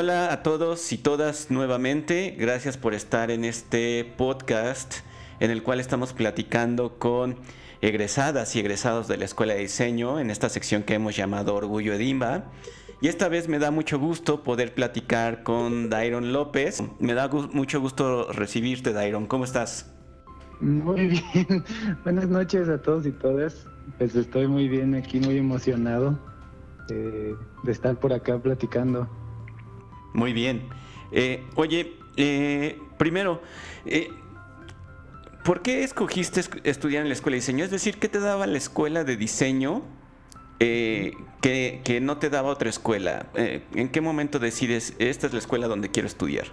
hola a todos y todas nuevamente. Gracias por estar en este podcast en el cual estamos platicando con egresadas y egresados de la Escuela de Diseño en esta sección que hemos llamado Orgullo Edimba. Y esta vez me da mucho gusto poder platicar con Dairon López. Me da mucho gusto recibirte, Dairon. ¿Cómo estás? Muy bien. Buenas noches a todos y todas. Pues estoy muy bien aquí, muy emocionado eh, de estar por acá platicando. Muy bien. Eh, oye, eh, primero, ¿por qué escogiste estudiar en la escuela de diseño? Es decir, ¿qué te daba la escuela de diseño que, no te daba otra escuela? ¿En qué momento decides, esta es la escuela donde quiero estudiar?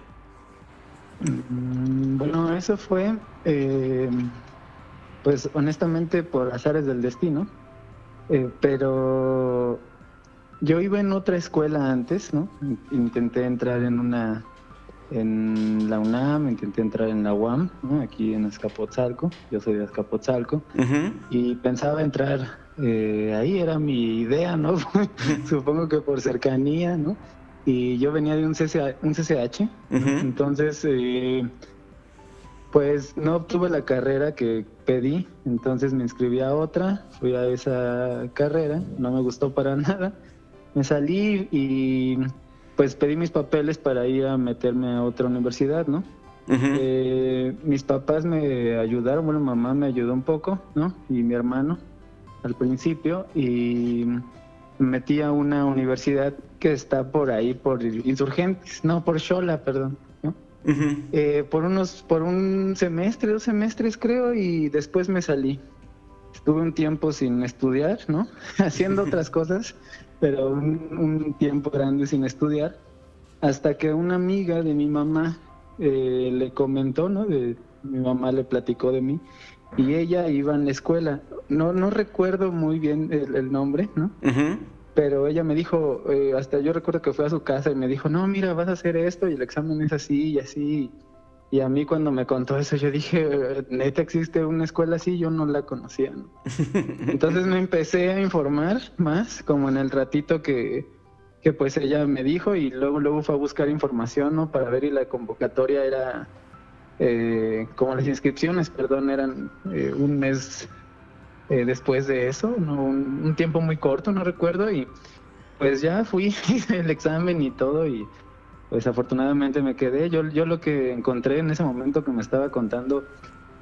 Mm, bueno, eso fue, pues honestamente, por azares del destino. pero yo iba en otra escuela antes, ¿no? Intenté entrar en una, en la UNAM, intenté entrar en la UAM, ¿no? aquí en Azcapotzalco, yo soy de Azcapotzalco, y pensaba entrar eh, ahí, era mi idea, ¿no? Supongo que por cercanía, ¿no? Y yo venía de un, CCH, un CCH entonces, eh, pues no obtuve la carrera que pedí, entonces me inscribí a otra, fui a esa carrera, no me gustó para nada me salí y pues pedí mis papeles para ir a meterme a otra universidad, ¿no? Eh, mis papás me ayudaron, bueno, mamá me ayudó un poco, ¿no? Y mi hermano al principio y me metí a una universidad que está por ahí, por Insurgentes, no, por Shola, perdón, ¿no? Eh, por unos, por un semestre, dos semestres creo, y después me salí. Estuve un tiempo sin estudiar, ¿no? Haciendo otras cosas pero un, tiempo grande sin estudiar, hasta que una amiga de mi mamá eh, le comentó, ¿no? De, mi mamá le platicó de mí y ella iba en la escuela. No, no recuerdo muy bien el, nombre, ¿no? Pero ella me dijo, eh, hasta yo recuerdo que fue a su casa y me dijo, no, mira, vas a hacer esto y el examen es así y así. Y a mí cuando me contó eso, yo dije, neta existe una escuela así, yo no la conocía. Entonces me empecé a informar más, como en el ratito que, que pues ella me dijo y luego luego fue a buscar información, ¿no? Para ver y la convocatoria era, eh, como las inscripciones, perdón, eran eh, un mes eh, después de eso, ¿no? Un, un tiempo muy corto, no recuerdo, y pues ya fui, hice el examen y todo y pues afortunadamente me quedé. Yo, yo lo que encontré en ese momento que me estaba contando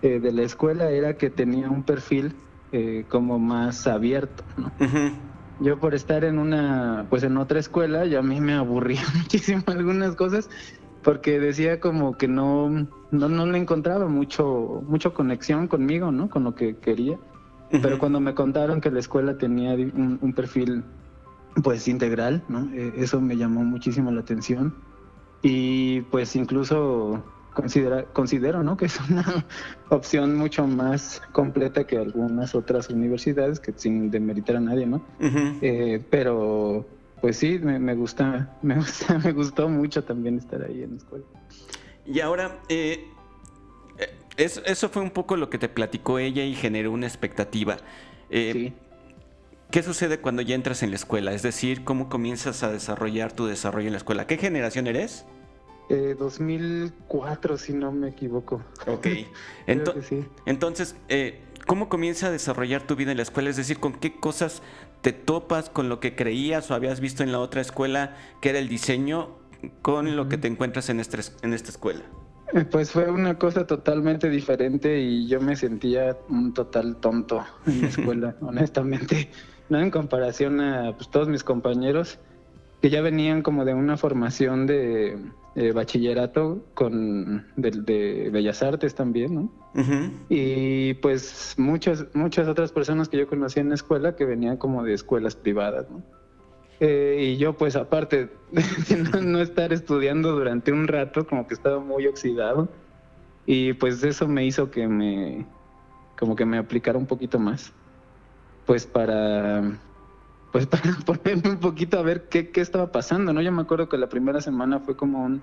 eh, de la escuela era que tenía un perfil eh, como más abierto, ¿no? Yo por estar en una, pues en otra escuela, ya a mí me aburría muchísimo algunas cosas porque decía como que no, no, no le encontraba mucho, mucho conexión conmigo, ¿no? Con lo que quería. Pero cuando me contaron que la escuela tenía un, un perfil pues integral, ¿no? Eh, eso me llamó muchísimo la atención y pues incluso considera, considero ¿no? que es una opción mucho más completa que algunas otras universidades, que sin demeritar a nadie, ¿no? Eh, pero pues sí, me, gusta, me gusta, me gustó mucho también estar ahí en la escuela. Y ahora, eh, eh, eso, eso, fue un poco lo que te platicó ella y generó una expectativa. sí. ¿Qué sucede cuando ya entras en la escuela? Es decir, ¿cómo comienzas a desarrollar tu desarrollo en la escuela? ¿Qué generación eres? 2004, eh, si no me equivoco. Ok. Entonces, eh, ¿cómo comienza a desarrollar tu vida en la escuela? Es decir, ¿con qué cosas te topas con lo que creías o habías visto en la otra escuela, que era el diseño, con lo que te encuentras en, esta, en esta escuela? Eh, pues fue una cosa totalmente diferente y yo me sentía un total tonto en la escuela, honestamente. No en comparación a pues, todos mis compañeros que ya venían como de una formación de eh, bachillerato con de, Bellas Artes también, ¿no? Y pues muchas, muchas otras personas que yo conocía en la escuela que venían como de escuelas privadas, ¿no? Eh, y yo pues aparte de no, estar estudiando durante un rato, como que estaba muy oxidado. Y pues eso me hizo que me, como que me aplicara un poquito más. Pues para pues para ponerme un poquito a ver qué, qué estaba pasando, ¿no? Yo me acuerdo que la primera semana fue como un,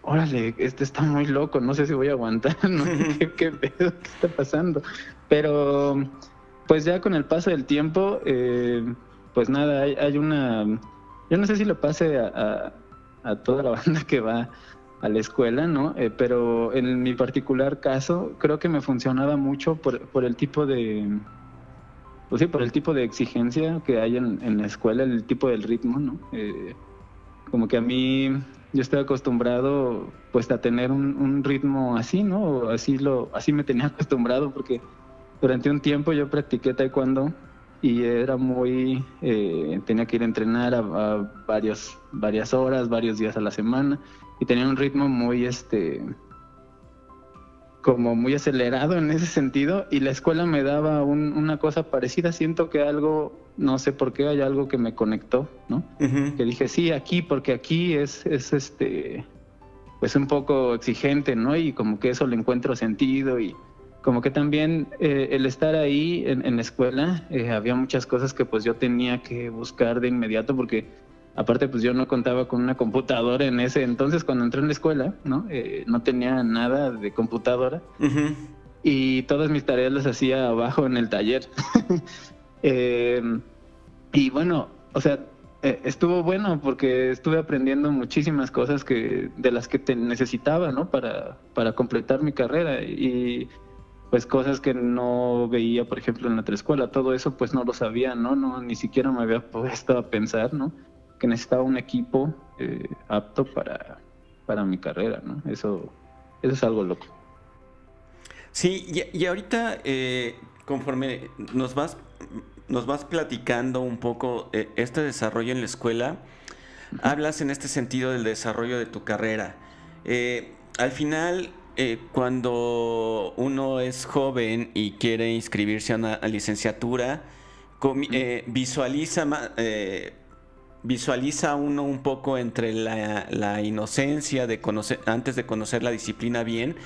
órale, este está muy loco, no sé si voy a aguantar, ¿no? ¿Qué, qué pedo? ¿Qué está pasando? Pero, pues ya con el paso del tiempo, eh, pues nada, hay, hay, una, yo no sé si lo pase a, a toda la banda que va a la escuela, ¿no? Eh, pero en mi particular caso, creo que me funcionaba mucho por, por el tipo de, pues sí, por el tipo de exigencia que hay en, la escuela, el tipo del ritmo, ¿no? Eh, como que a mí yo estoy acostumbrado pues a tener un, ritmo así, ¿no? Así lo, así me tenía acostumbrado porque durante un tiempo yo practiqué taekwondo y era muy, eh, tenía que ir a entrenar a, a, varias horas, varios días a la semana y tenía un ritmo muy, este, como muy acelerado en ese sentido y la escuela me daba un, una cosa parecida, siento que algo, no sé por qué, hay algo que me conectó, ¿no? Uh -huh. Que dije, sí, aquí, porque aquí es, es este, pues un poco exigente, ¿no? Y como que eso le encuentro sentido y como que también eh, el estar ahí en, en la escuela, eh, había muchas cosas que pues yo tenía que buscar de inmediato porque aparte pues yo no contaba con una computadora en ese entonces cuando entré en la escuela, ¿no? Eh, no tenía nada de computadora uh -huh. y todas mis tareas las hacía abajo en el taller. eh, y bueno, o sea, eh, estuvo bueno porque estuve aprendiendo muchísimas cosas que de las que te necesitaba, ¿no? Para, para completar mi carrera y pues cosas que no veía, por ejemplo, en la escuela, todo eso pues no lo sabía, ¿no? no Ni siquiera me había puesto a pensar, ¿no? Que necesitaba un equipo eh, apto para, para mi carrera, ¿no? Eso, eso es algo loco. Sí, y, y ahorita, eh, conforme nos vas, nos vas platicando un poco eh, este desarrollo en la escuela, uh -huh. hablas en este sentido del desarrollo de tu carrera. Al final, cuando uno es joven y quiere inscribirse a una a licenciatura, eh, visualiza, eh, visualiza uno un poco entre la, la, inocencia de conocer, antes de conocer la disciplina bien,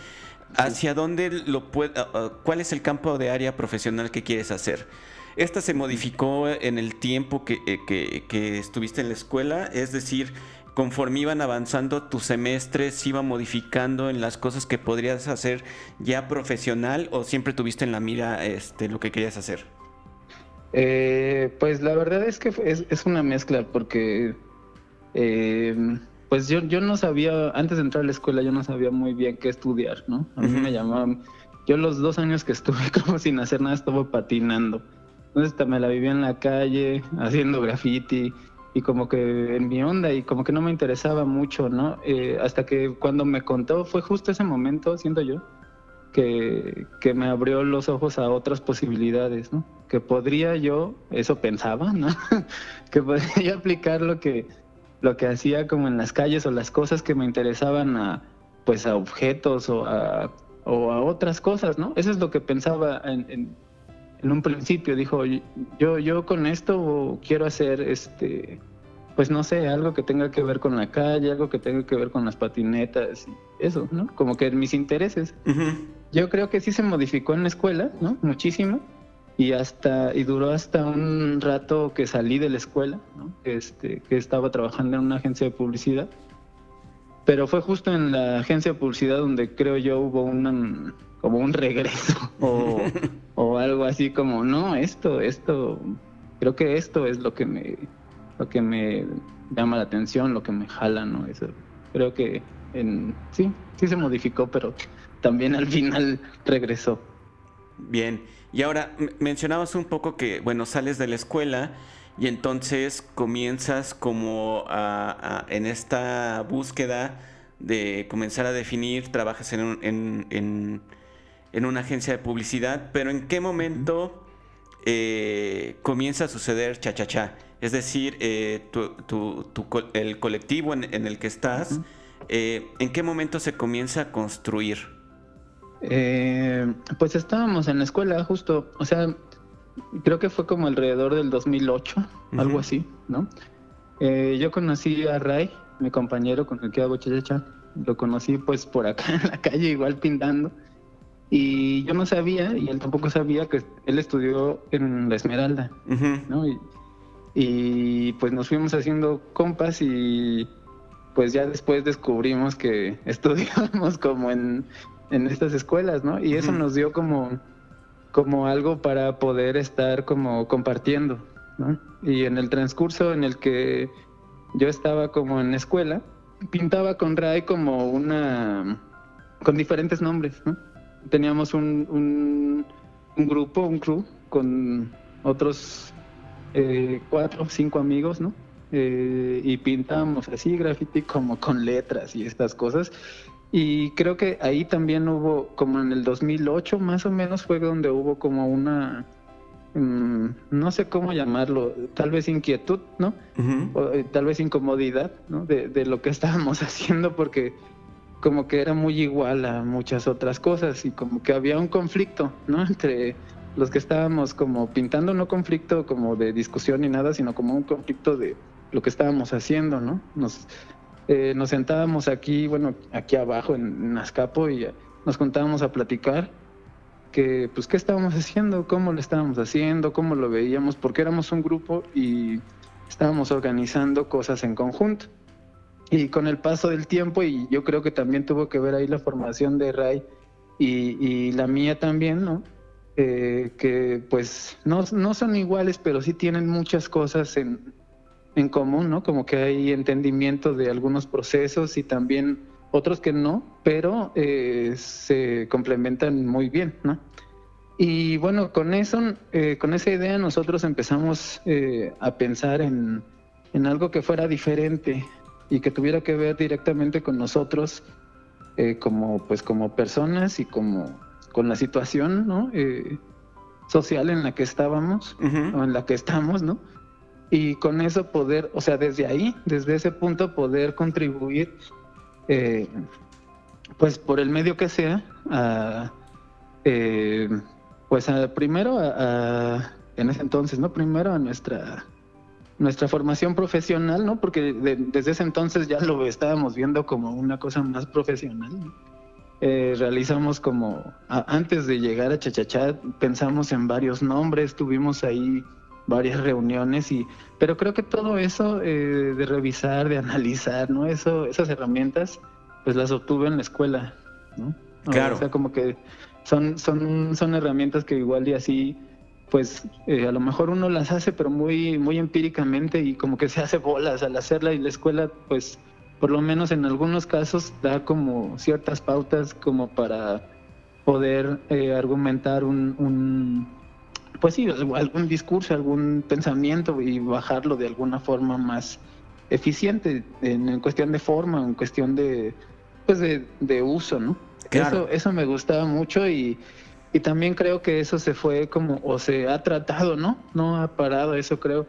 hacia dónde lo puede, uh, cuál es el campo de área profesional que quieres hacer. Esta se modificó en el tiempo que, eh, que, que estuviste en la escuela, es decir, conforme iban avanzando tus semestres, se iba modificando en las cosas que podrías hacer ya profesional o siempre tuviste en la mira este, lo que querías hacer? Eh, pues la verdad es que es, es una mezcla porque eh, pues yo, yo no sabía, antes de entrar a la escuela yo no sabía muy bien qué estudiar, ¿no? A mí uh -huh. me llamaban, yo los dos años que estuve como sin hacer nada estuve patinando. Entonces me la vivía en la calle, haciendo graffiti, y como que en mi onda y como que no me interesaba mucho, ¿no? Eh, hasta que cuando me contó, fue justo ese momento, siento yo, que, que, me abrió los ojos a otras posibilidades, ¿no? Que podría yo, eso pensaba, ¿no? que podría yo aplicar lo que, lo que hacía como en las calles o las cosas que me interesaban a, pues a objetos o a, o a otras cosas, ¿no? Eso es lo que pensaba en, en en un principio dijo yo yo con esto quiero hacer este pues no sé algo que tenga que ver con la calle algo que tenga que ver con las patinetas y eso no como que mis intereses uh -huh. yo creo que sí se modificó en la escuela no muchísimo y hasta y duró hasta un rato que salí de la escuela ¿no? este que estaba trabajando en una agencia de publicidad. Pero fue justo en la agencia de publicidad donde creo yo hubo una como un regreso o, o, algo así como no esto esto creo que esto es lo que me lo que me llama la atención lo que me jala no eso creo que en sí sí se modificó pero también al final regresó bien y ahora mencionabas un poco que bueno sales de la escuela y entonces comienzas como a, a, en esta búsqueda de comenzar a definir trabajas en, un, en, en en una agencia de publicidad, pero ¿en qué momento eh, comienza a suceder cha-cha-cha? Es decir, eh, tu, tu, tu, el colectivo en, el que estás, uh -huh. eh, ¿en qué momento se comienza a construir? Eh, pues estábamos en la escuela justo, o sea, creo que fue como alrededor del 2008, uh -huh. algo así, ¿no? Eh, yo conocí a Ray, mi compañero con el que hago cha-cha-cha, lo conocí pues por acá en la calle igual pintando. Y yo no sabía, y él tampoco sabía, que él estudió en la Esmeralda, uh -huh. ¿no? Y, y, pues nos fuimos haciendo compas y pues ya después descubrimos que estudiábamos como en, en estas escuelas, ¿no? Y eso uh -huh. nos dio como, como algo para poder estar como compartiendo, ¿no? Y en el transcurso en el que yo estaba como en la escuela, pintaba con Ray como una... con diferentes nombres, ¿no? Teníamos un, un, un grupo, un crew, con otros eh, cuatro o cinco amigos, ¿no? Eh, y pintábamos así graffiti como con letras y estas cosas. Y creo que ahí también hubo, como en el 2008 más o menos, fue donde hubo como una, mm, no sé cómo llamarlo, tal vez inquietud, ¿no? o, eh, tal vez incomodidad, ¿no? De, de, lo que estábamos haciendo porque como que era muy igual a muchas otras cosas y como que había un conflicto, ¿no? Entre los que estábamos como pintando, no conflicto como de discusión ni nada, sino como un conflicto de lo que estábamos haciendo, ¿no? Nos, eh, nos sentábamos aquí, bueno, aquí abajo en, Azcapo y nos contábamos a platicar que, pues, qué estábamos haciendo, cómo lo estábamos haciendo, cómo lo veíamos, porque éramos un grupo y estábamos organizando cosas en conjunto. Y con el paso del tiempo, y yo creo que también tuvo que ver ahí la formación de Ray y, la mía también, ¿no? Eh, que pues no, no son iguales, pero sí tienen muchas cosas en, en común, ¿no? Como que hay entendimiento de algunos procesos y también otros que no, pero eh, se complementan muy bien, ¿no? Y bueno, con eso, eh, con esa idea nosotros empezamos eh, a pensar en, en, algo que fuera diferente y que tuviera que ver directamente con nosotros como, pues, como personas y como con la situación, ¿no? social en la que estábamos o en la que estamos, ¿no? Y con eso poder, o sea, desde ahí, desde ese punto poder contribuir, eh, pues por el medio que sea, a, eh, pues a, primero a, en ese entonces, ¿no? Primero a nuestra nuestra formación profesional, ¿no? Porque desde ese entonces ya lo estábamos viendo como una cosa más profesional. Eh, realizamos como, antes de llegar a Chachachá, pensamos en varios nombres, tuvimos ahí varias reuniones y pero creo que todo eso eh, de revisar de analizar no eso esas herramientas pues las obtuve en la escuela no claro. o sea como que son son son herramientas que igual y así pues eh, a lo mejor uno las hace pero muy muy empíricamente y como que se hace bolas al hacerla y la escuela pues por lo menos en algunos casos da como ciertas pautas como para poder eh, argumentar un pues sí, algún discurso, algún pensamiento y bajarlo de alguna forma más eficiente en, cuestión de forma, en cuestión de, pues de, uso, ¿no? Eso, eso me gustaba mucho y, y también creo que eso se fue como, o se ha tratado, ¿no? No ha parado, eso creo,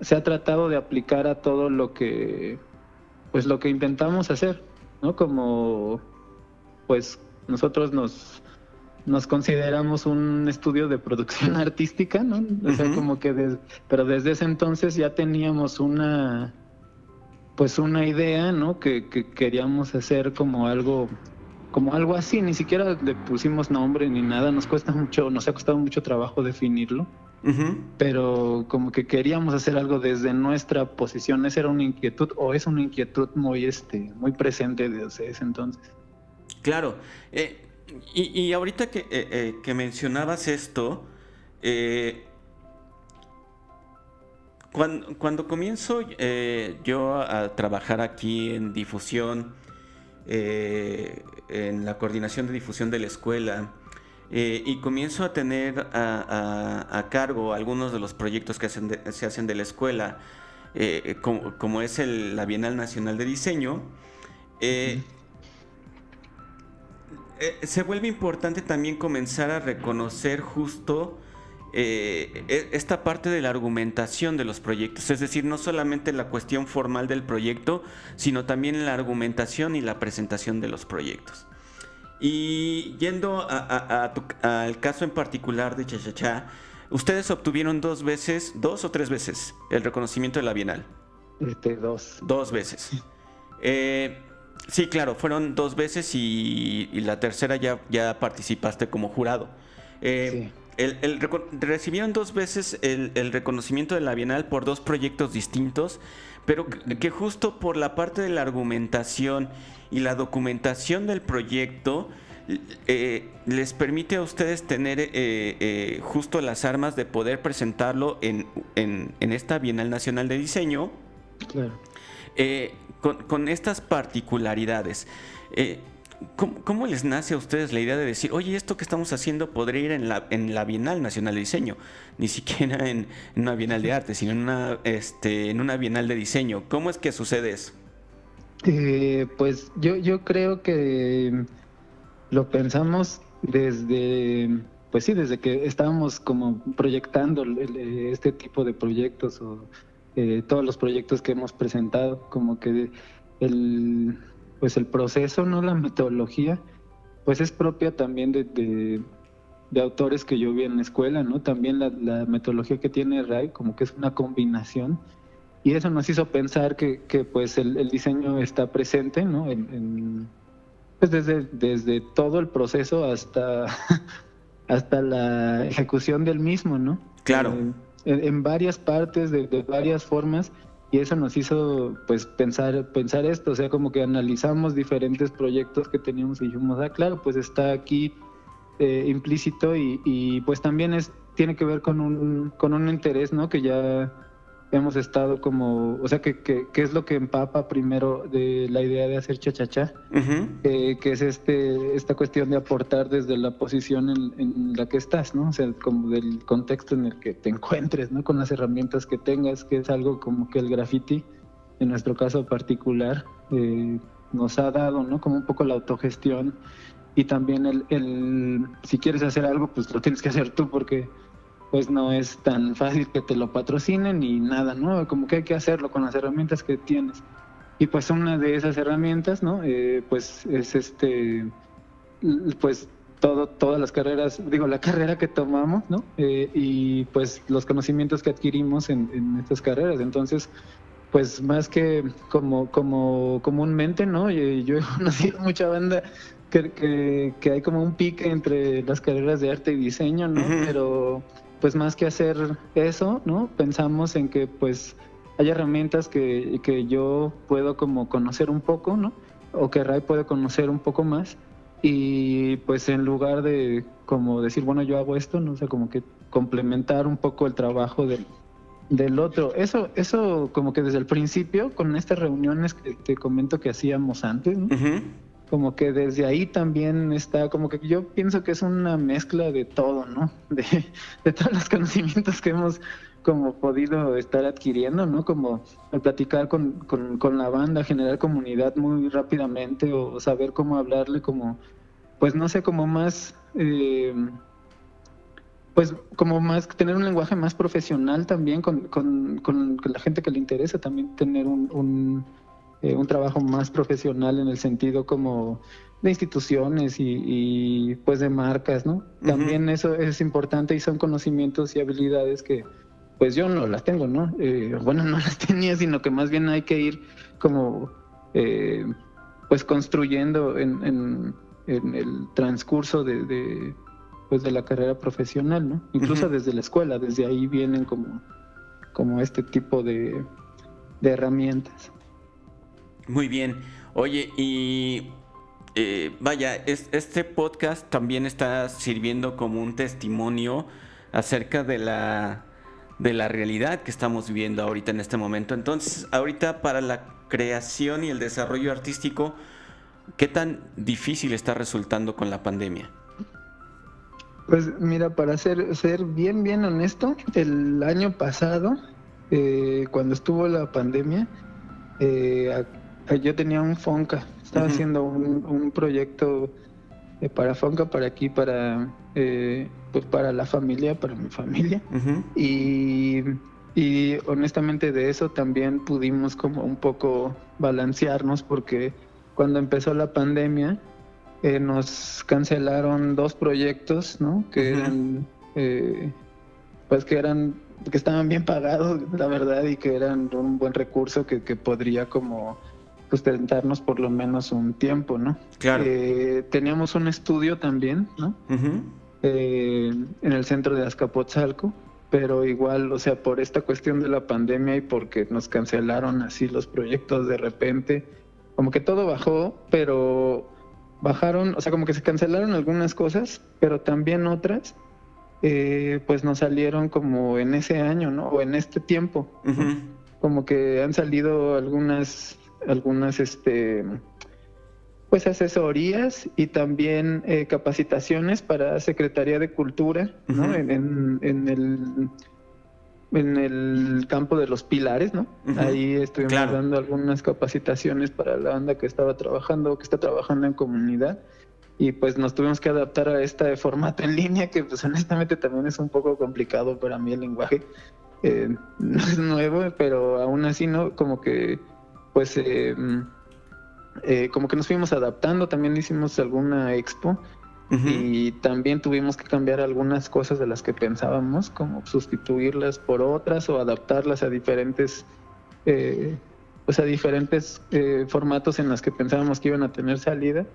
se ha tratado de aplicar a todo lo que, pues lo que intentamos hacer, ¿no? Como, pues nosotros nos nos consideramos un estudio de producción artística, ¿no? O sea, como que, pero desde ese entonces ya teníamos una, pues una idea, ¿no? Que, queríamos hacer como algo, como algo así, ni siquiera le pusimos nombre ni nada, nos cuesta mucho, nos ha costado mucho trabajo definirlo, pero como que queríamos hacer algo desde nuestra posición, esa era una inquietud, o es una inquietud muy, este, muy presente desde ese entonces. Claro, eh, y, ahorita que, eh, eh, mencionabas esto, eh, cuando, comienzo yo a trabajar aquí en difusión, en la coordinación de difusión de la escuela, y comienzo a tener a, cargo algunos de los proyectos que se hacen de la escuela, como, es la Bienal Nacional de Diseño, eh, se vuelve importante también comenzar a reconocer justo eh, e, esta parte de la argumentación de los proyectos, es decir, no solamente la cuestión formal del proyecto, sino también la argumentación y la presentación de los proyectos. Y yendo al caso en particular de Chachachá, ustedes obtuvieron dos veces, dos o tres veces, el reconocimiento de la Bienal. Este, dos. Dos veces. Eh, Sí, claro, fueron dos veces y, la tercera ya, ya participaste como jurado. Eh, el, recibieron dos veces el, reconocimiento de la Bienal por dos proyectos distintos, pero que, justo por la parte de la argumentación y la documentación del proyecto eh, les permite a ustedes tener eh, justo las armas de poder presentarlo en, en, esta Bienal Nacional de Diseño. Claro con, estas particularidades, eh, ¿cómo, les nace a ustedes la idea de decir, oye, esto que estamos haciendo podría ir en la, en la Bienal Nacional de Diseño? Ni siquiera en, una Bienal de Arte, sino en una, este, en una Bienal de Diseño. ¿Cómo es que sucede eso? Eh, pues yo, yo creo que lo pensamos desde, pues sí, desde que estábamos como proyectando este tipo de proyectos o eh, todos los proyectos que hemos presentado, como que el, pues el proceso, no la metodología, pues es propia también de, de, autores que yo vi en la escuela, ¿no? También la, metodología que tiene Ray, como que es una combinación, y eso nos hizo pensar que, que pues el, diseño está presente, ¿no? En, pues desde, desde todo el proceso hasta, hasta la ejecución del mismo, ¿no? Claro. Eh, en, varias partes, de, varias formas, y eso nos hizo pues pensar, pensar esto, o sea, como que analizamos diferentes proyectos que teníamos y dijimos, ah, claro, pues está aquí eh, implícito y, y, pues también es, tiene que ver con un, con un interés, ¿no? Que ya hemos estado como, o sea, que, que, es lo que empapa primero de la idea de hacer chachachá, eh, que es este esta cuestión de aportar desde la posición en, la que estás, ¿no? O sea, como del contexto en el que te encuentres, ¿no? Con las herramientas que tengas, que es algo como que el graffiti, en nuestro caso particular, eh, nos ha dado, ¿no? Como un poco la autogestión y también el, el, si quieres hacer algo, pues lo tienes que hacer tú porque pues no es tan fácil que te lo patrocinen ni nada, ¿no? Como que hay que hacerlo con las herramientas que tienes. Y pues una de esas herramientas, ¿no? Eh, pues es este, pues todo, todas las carreras, digo, la carrera que tomamos, ¿no? Eh, y pues los conocimientos que adquirimos en, estas carreras. Entonces, pues más que como, como comúnmente, ¿no? Yo, he conocido mucha banda que, que, hay como un pique entre las carreras de arte y diseño, ¿no? Pero pues más que hacer eso, ¿no? Pensamos en que pues hay herramientas que, que yo puedo como conocer un poco, ¿no? O que Ray puede conocer un poco más y pues en lugar de como decir, bueno, yo hago esto, no sé, como que complementar un poco el trabajo del, del otro. Eso, eso como que desde el principio, con estas reuniones que te comento que hacíamos antes, ¿no? Como que desde ahí también está, como que yo pienso que es una mezcla de todo, ¿no? De, todos los conocimientos que hemos como podido estar adquiriendo, ¿no? Como al platicar con, con, la banda, generar comunidad muy rápidamente o saber cómo hablarle como, pues no sé, como más, eh, pues como más, tener un lenguaje más profesional también con, con, con la gente que le interesa, también tener un eh, un trabajo más profesional en el sentido como de instituciones y, pues de marcas, ¿no? También eso es importante y son conocimientos y habilidades que pues yo no las tengo, ¿no? Eh, bueno, no las tenía, sino que más bien hay que ir como eh, pues construyendo en, el transcurso de, pues de la carrera profesional, ¿no? Incluso desde la escuela, desde ahí vienen como, como este tipo de, de herramientas. Muy bien. Oye, y eh, vaya, este podcast también está sirviendo como un testimonio acerca de la, de la realidad que estamos viviendo ahorita en este momento. Entonces, ahorita para la creación y el desarrollo artístico, ¿qué tan difícil está resultando con la pandemia? Pues mira, para ser, ser bien, bien honesto, el año pasado, eh, cuando estuvo la pandemia, eh, yo tenía un Fonca, estaba haciendo un, proyecto eh, para Fonca, para aquí, para eh, pues para la familia, para mi familia. y, y, honestamente de eso también pudimos como un poco balancearnos porque cuando empezó la pandemia nos cancelaron dos proyectos, ¿no? Que eran, pues que eran que estaban bien pagados, la verdad, y que eran un buen recurso que, que podría como sustentarnos por lo menos un tiempo, ¿no? Claro. Eh, teníamos un estudio también, ¿no? Eh, en el centro de Azcapotzalco, pero igual, o sea, por esta cuestión de la pandemia y porque nos cancelaron así los proyectos de repente, como que todo bajó, pero bajaron, o sea, como que se cancelaron algunas cosas, pero también otras, eh, pues nos salieron como en ese año, ¿no? O en este tiempo. Como que han salido algunas algunas este, pues asesorías y también eh, capacitaciones para Secretaría de Cultura, ¿no? en, en, el en el campo de los pilares, ¿no? Ahí estuvimos dando algunas capacitaciones para la banda que estaba trabajando, que está trabajando en comunidad y pues nos tuvimos que adaptar a este formato en línea que pues honestamente también es un poco complicado para mí el lenguaje. Eh, no es nuevo, pero aún así, ¿no? Como que pues eh, eh, como que nos fuimos adaptando, también hicimos alguna expo y también tuvimos que cambiar algunas cosas de las que pensábamos, como sustituirlas por otras o adaptarlas a diferentes, eh, pues a diferentes eh, formatos en los que pensábamos que iban a tener salida.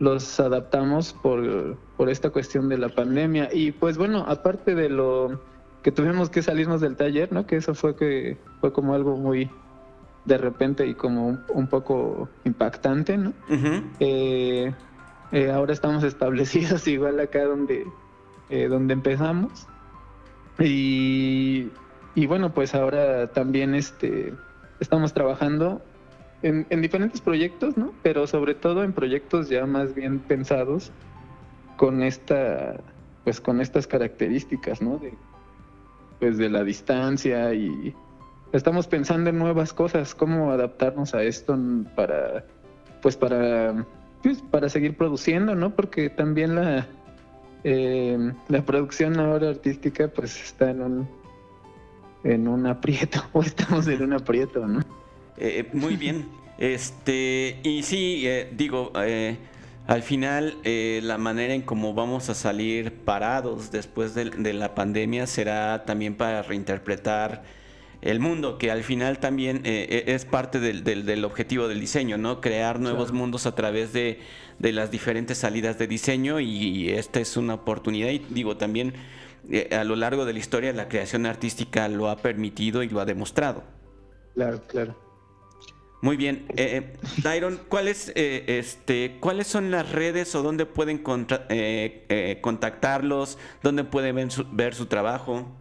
Los adaptamos por, por esta cuestión de la pandemia. Y pues bueno, aparte de lo que tuvimos que salirnos del taller, ¿no? Que eso fue que fue como algo muy de repente y como un, poco impactante, ¿no? eh, eh, ahora estamos establecidos igual acá donde, eh, donde empezamos. Y, y, bueno, pues ahora también este, estamos trabajando en, en, diferentes proyectos, ¿no? Pero sobre todo en proyectos ya más bien pensados con esta, pues con estas características, ¿no? De, pues de la distancia y estamos pensando en nuevas cosas, cómo adaptarnos a esto para, pues para pues, para seguir produciendo, ¿no? Porque también la, eh, la producción ahora artística pues está en un, en un aprieto, o estamos en un aprieto, ¿no? Eh, muy bien. Este, y sí, eh, digo, al final la manera en cómo vamos a salir parados después de, de la pandemia será también para reinterpretar el mundo, que al final también eh, eh, es parte del, objetivo del diseño, ¿no? Crear nuevos mundos a través de, las diferentes salidas de diseño y, esta es una oportunidad y digo también eh, a lo largo de la historia la creación artística lo ha permitido y lo ha demostrado. Claro, claro. Muy bien. Eh, ¿cuáles, este, ¿cuáles son las redes o dónde pueden contactarlos? ¿Dónde pueden ver su trabajo?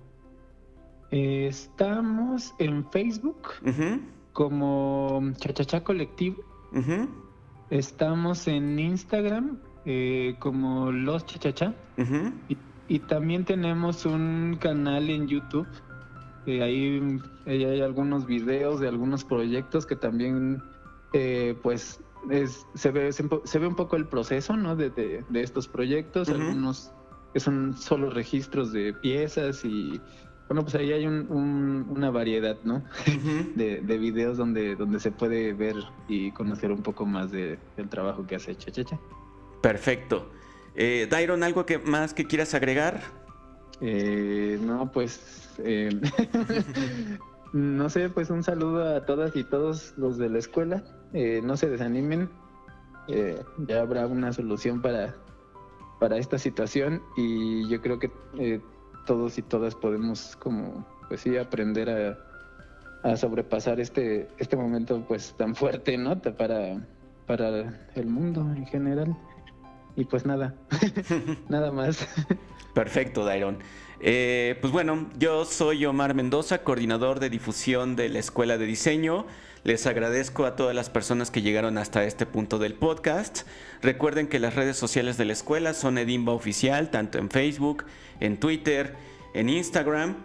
Estamos en Facebook como Chachachá Colectivo. Estamos en Instagram eh, como Los Chachachá. y, también tenemos un canal en YouTube. ahí, hay algunos videos de algunos proyectos que también, eh, pues, se, ve, se, ve un poco el proceso ¿no? de, estos proyectos. Algunos que son solo registros de piezas y bueno, pues ahí hay una variedad, ¿no? de, videos donde, donde se puede ver y conocer un poco más del trabajo que hace Chachacha. Perfecto. Eh, Dairon, ¿algo que más que quieras agregar? Eh, no, pues eh, no sé, pues un saludo a todas y todos los de la escuela. Eh, no se desanimen, ya habrá una solución para, para esta situación y yo creo que todos y todas podemos como pues sí aprender a, sobrepasar este este momento pues tan fuerte no para para el mundo en general. Y pues nada nada más. Perfecto Dairon. Eh, pues bueno, yo soy Omar Mendoza, coordinador de difusión de la Escuela de Diseño. Les agradezco a todas las personas que llegaron hasta este punto del podcast. Recuerden que las redes sociales de la escuela son Edimba Oficial, tanto en Facebook, en Twitter, en Instagram.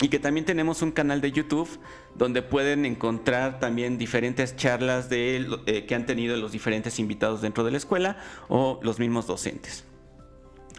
Y que también tenemos un canal de YouTube donde pueden encontrar también diferentes charlas de, eh, que han tenido los diferentes invitados dentro de la escuela o los mismos docentes.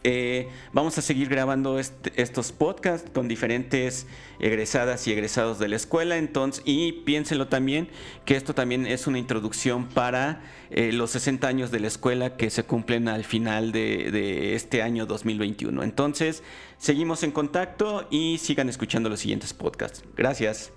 Eh, vamos a seguir grabando estos podcasts con diferentes egresadas y egresados de la escuela. Entonces, y piénsenlo también que esto también es una introducción para eh, los 60 años de la escuela que se cumplen al final de este año 2021. Entonces, seguimos en contacto y sigan escuchando los siguientes podcasts. Gracias.